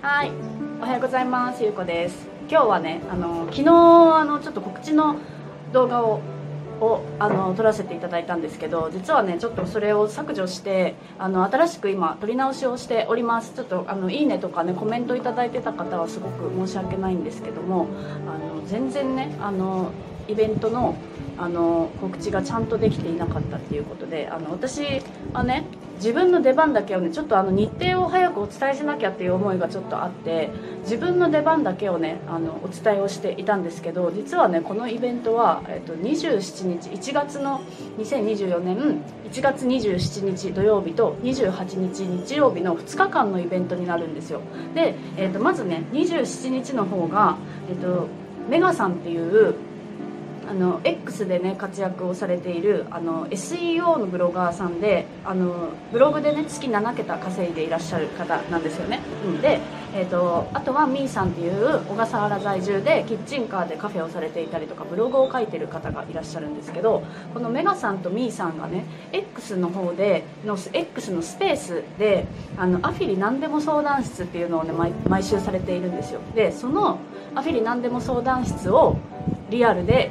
はい。おはようございます。ゆうこです。今日はねあの昨日あのちょっと告知の動画ををあの撮らせていただいたんですけど実はねちょっとそれを削除してあの新しく今撮り直しをしております。ちょっとあのいいねとかねコメントいただいてた方はすごく申し訳ないんですけどもあの全然ねあのイベントのあの告知がちゃんとできていなかったっていうことであの私はね自分の出番だけをねちょっとあの日程を早くお伝えしなきゃっていう思いがちょっとあって自分の出番だけをねあのお伝えをしていたんですけど実はねこのイベントは、えっと、27日1月の2024年1月27日土曜日と28日日曜日の2日間のイベントになるんですよ。で、えっと、まずね27日の方が、えっと、メガさんっていうあの X でね活躍をされているあの SEO のブロガーさんであのブログでね月7桁稼いでいらっしゃる方なんですよね、うん、で、えーと、あとはみーさんっていう小笠原在住でキッチンカーでカフェをされていたりとかブログを書いてる方がいらっしゃるんですけどこのメガさんとみーさんがね X の方での X のスペースであのアフィリ何でも相談室っていうのをね毎週されているんですよ。でそのアフィリ何でも相談室をリアルで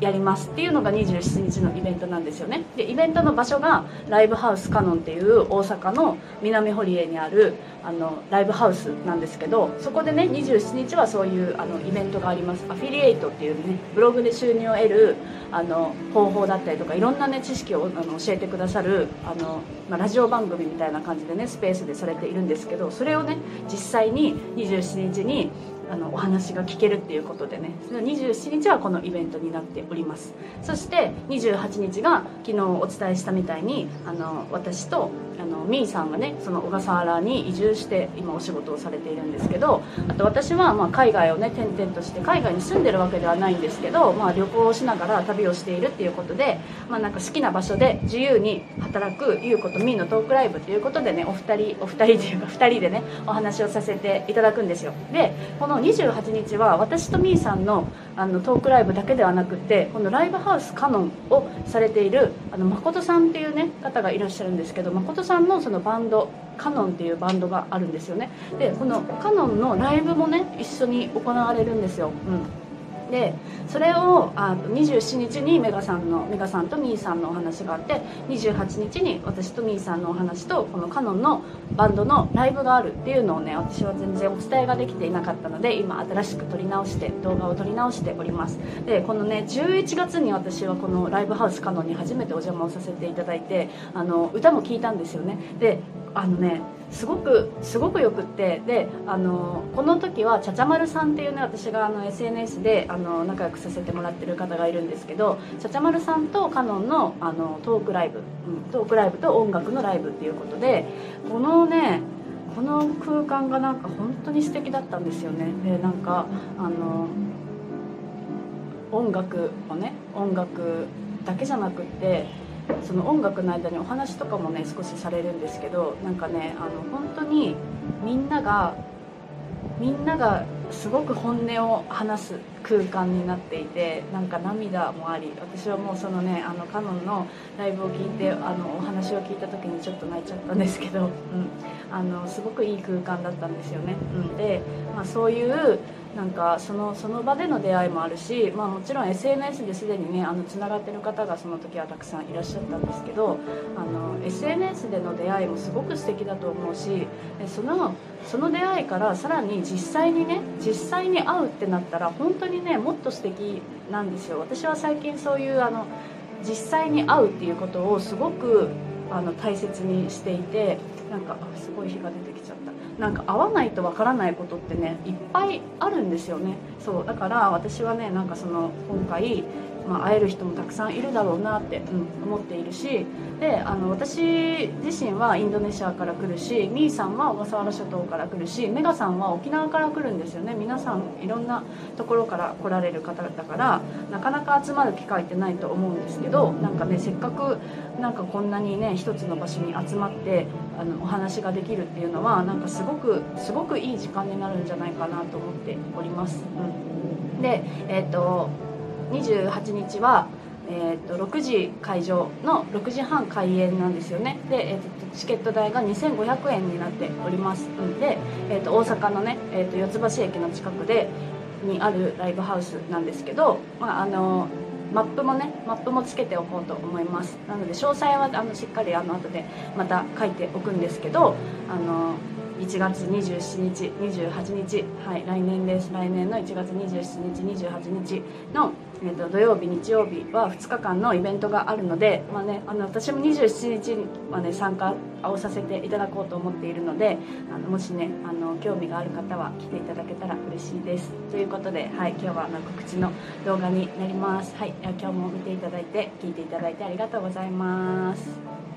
やりますっていうのが27日のイベントなんですよね。でイベントの場所がライブハウスカノンっていう大阪の南堀江にあるあのライブハウスなんですけどそこでね27日はそういうあのイベントがあります。アフィリエイトっていうねブログで収入を得るあの方法だったりとかいろんなね知識をあの教えてくださるあの、まあ、ラジオ番組みたいな感じでねスペースでされているんですけどそれをね実際に27日にあのお話が聞けるっていうことでね27日はこのイベントになっております。そして28日が昨日お伝えしたみたいにあの私とあのみーさんがねその小笠原に移住して今お仕事をされているんですけどあと私はまあ海外をね転々として海外に住んでるわけではないんですけど、まあ、旅行をしながら旅をしているっていうことで、まあ、なんか好きな場所で自由に働く優子とみーのトークライブということでねお二人お二人というか2人でねお話をさせていただくんですよ。でこの28日は私とみーさんのあのトークライブだけではなくてこのライブハウスカノンをされているあの誠さんっていうね方がいらっしゃるんですけど誠さんのそのバンドカノンっていうバンドがあるんですよね。でこのカノンのライブもね一緒に行われるんですよ、うん。でそれをあ27日にメガさんのメガさんとミーさんのお話があって28日に私とミーさんのお話とこのカノンのバンドのライブがあるっていうのをね私は全然お伝えができていなかったので今新しく撮り直して動画を撮り直しております。でこのね11月に私はこのライブハウスカノンに初めてお邪魔をさせていただいてあの歌も聴いたんですよね。であのねすごくすごくよくってであのこの時はちゃちゃまるさんっていうね私があの SNS であの仲良くさせてもらってる方がいるんですけどちゃちゃまるさんとカノンのあのトークライブ、うん、トークライブと音楽のライブっていうことでこのねこの空間がなんか本当に素敵だったんですよね。でなんかあの音楽をね音楽だけじゃなくってその音楽の間にお話とかもね少しされるんですけどなんかねあの本当にみんながみんながすごく本音を話す空間になっていてなんか涙もあり私はもうそのねあのカノンのライブを聞いてあのお話を聞いた時にちょっと泣いちゃったんですけど、うん、あのすごくいい空間だったんですよね。うん、で、まあ、そういうなんかそのその場での出会いもあるし、まあ、もちろん SNS ですでにねつながってる方がその時はたくさんいらっしゃったんですけどあの SNS での出会いもすごく素敵だと思うしそのその出会いからさらに実際にね実際に会うってなったら本当にねもっと素敵なんですよ。私は最近そういうあの実際に会うっていうことをすごくあの大切にしていてなんかすごい日が出てきちゃった。なんか会わないとわからないことってねいっぱいあるんですよね。そうだから私はねなんかその今回まあ、会える人もたくさんいるだろうなって、うん、思っているしであの私自身はインドネシアから来るしみーさんは小笠原諸島から来るしメガさんは沖縄から来るんですよね皆さんいろんなところから来られる方だからなかなか集まる機会ってないと思うんですけどなんかねせっかくなんかこんなにね一つの場所に集まってあのお話ができるっていうのはなんかすごくすごくいい時間になるんじゃないかなと思っております。うん、でえっ、と28日は、えー、と6時会場の6時半開演なんですよね。で、えー、とチケット代が2500円になっておりますんで、えー、と大阪のね、えー、と四ツ橋駅の近くでにあるライブハウスなんですけど、まあ、あのマップもねマップもつけておこうと思います。なので詳細はあのしっかりあの後でまた書いておくんですけどあの1月27日28日はい来年です。来年の1月27日28日の、えー、と土曜日日曜日は2日間のイベントがあるので、まあね、あの私も27日はね参加をさせていただこうと思っているのであのもしねあの興味がある方は来ていただけたら嬉しいです。ということで、はい、今日はあの告知の動画になります、はい、今日も見ていただいて聞いていただいてありがとうございます。